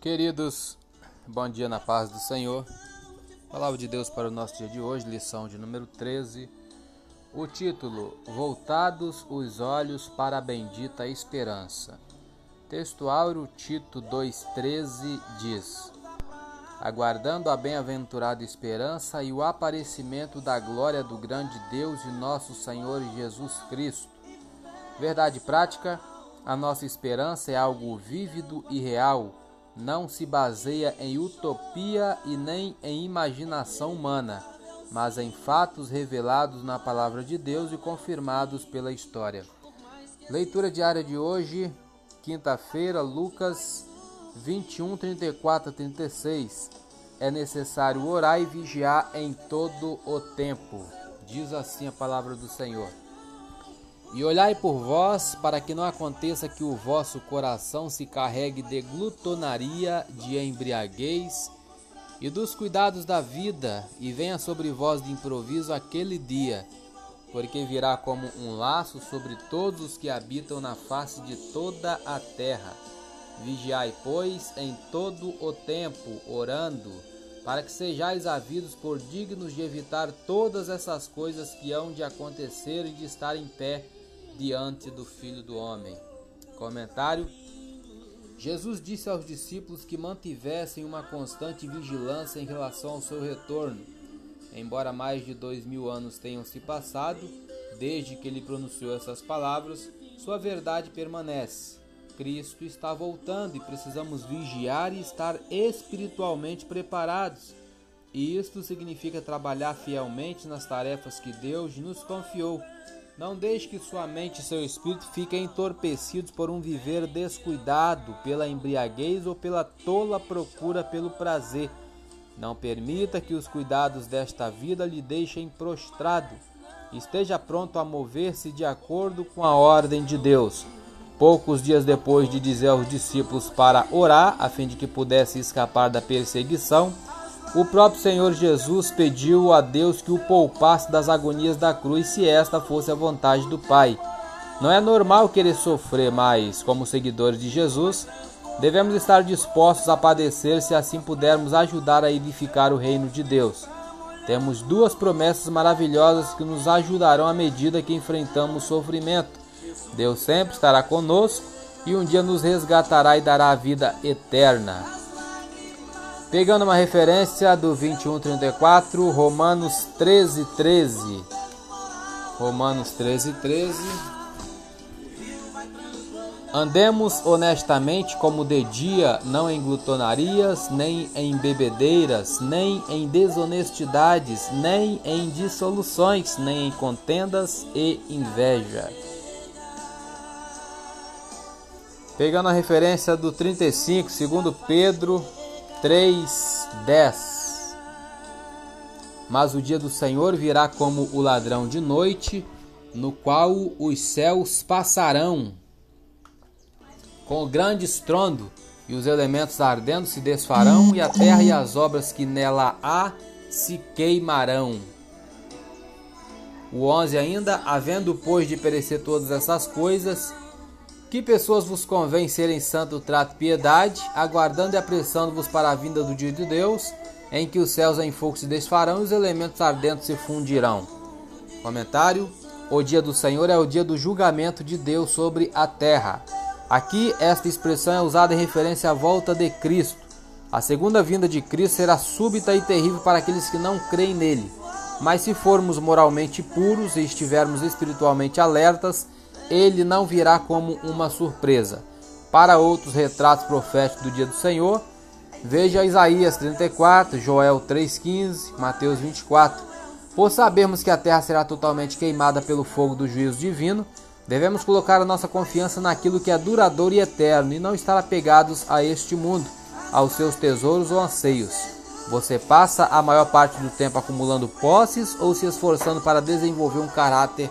Queridos, bom dia na paz do Senhor. Palavra de Deus para o nosso dia de hoje, lição de número 13. O título: Voltados os olhos para a bendita esperança. Textuário Tito 2,13 diz: Aguardando a bem-aventurada esperança e o aparecimento da glória do grande Deus e nosso Senhor Jesus Cristo. Verdade prática: a nossa esperança é algo vívido e real não se baseia em utopia e nem em imaginação humana, mas em fatos revelados na palavra de Deus e confirmados pela história. Leitura diária de hoje, quinta-feira, Lucas 21, 34 a 36. É necessário orar e vigiar em todo o tempo. Diz assim a palavra do Senhor. E olhai por vós, para que não aconteça que o vosso coração se carregue de glutonaria, de embriaguez e dos cuidados da vida, e venha sobre vós de improviso aquele dia, porque virá como um laço sobre todos os que habitam na face de toda a terra. Vigiai, pois, em todo o tempo, orando, para que sejais havidos por dignos de evitar todas essas coisas que hão de acontecer e de estar em pé diante do Filho do Homem. Comentário: Jesus disse aos discípulos que mantivessem uma constante vigilância em relação ao seu retorno. Embora mais de dois mil anos tenham se passado desde que ele pronunciou essas palavras, sua verdade permanece. Cristo está voltando e precisamos vigiar e estar espiritualmente preparados. E isto significa trabalhar fielmente nas tarefas que Deus nos confiou não deixe que sua mente e seu espírito fiquem entorpecidos por um viver descuidado, pela embriaguez ou pela tola procura pelo prazer. Não permita que os cuidados desta vida lhe deixem prostrado. Esteja pronto a mover-se de acordo com a ordem de Deus. Poucos dias depois de dizer aos discípulos para orar, a fim de que pudesse escapar da perseguição, o próprio Senhor Jesus pediu a Deus que o poupasse das agonias da cruz se esta fosse a vontade do Pai. Não é normal querer sofrer, mas, como seguidores de Jesus, devemos estar dispostos a padecer se assim pudermos ajudar a edificar o reino de Deus. Temos duas promessas maravilhosas que nos ajudarão à medida que enfrentamos o sofrimento. Deus sempre estará conosco e um dia nos resgatará e dará a vida eterna. Pegando uma referência do 2134, Romanos 13, 13. Romanos 13, 13. Andemos honestamente como de dia, não em glutonarias, nem em bebedeiras, nem em desonestidades, nem em dissoluções, nem em contendas e inveja. Pegando a referência do 35, segundo Pedro 3:10 Mas o dia do Senhor virá como o ladrão de noite, no qual os céus passarão com grande estrondo, e os elementos ardendo se desfarão, e a terra e as obras que nela há se queimarão. O 11 ainda, havendo pois de perecer todas essas coisas, que pessoas vos convém serem santo trato piedade, aguardando e apressando-vos para a vinda do dia de Deus, em que os céus em fogo se desfarão e os elementos ardentes se fundirão. Comentário: O dia do Senhor é o dia do julgamento de Deus sobre a terra. Aqui, esta expressão é usada em referência à volta de Cristo. A segunda vinda de Cristo será súbita e terrível para aqueles que não creem nele. Mas se formos moralmente puros e estivermos espiritualmente alertas, ele não virá como uma surpresa. Para outros retratos proféticos do dia do Senhor, veja Isaías 34, Joel 3,15, Mateus 24. Por sabermos que a terra será totalmente queimada pelo fogo do juízo divino, devemos colocar a nossa confiança naquilo que é duradouro e eterno e não estar apegados a este mundo, aos seus tesouros ou anseios. Você passa a maior parte do tempo acumulando posses ou se esforçando para desenvolver um caráter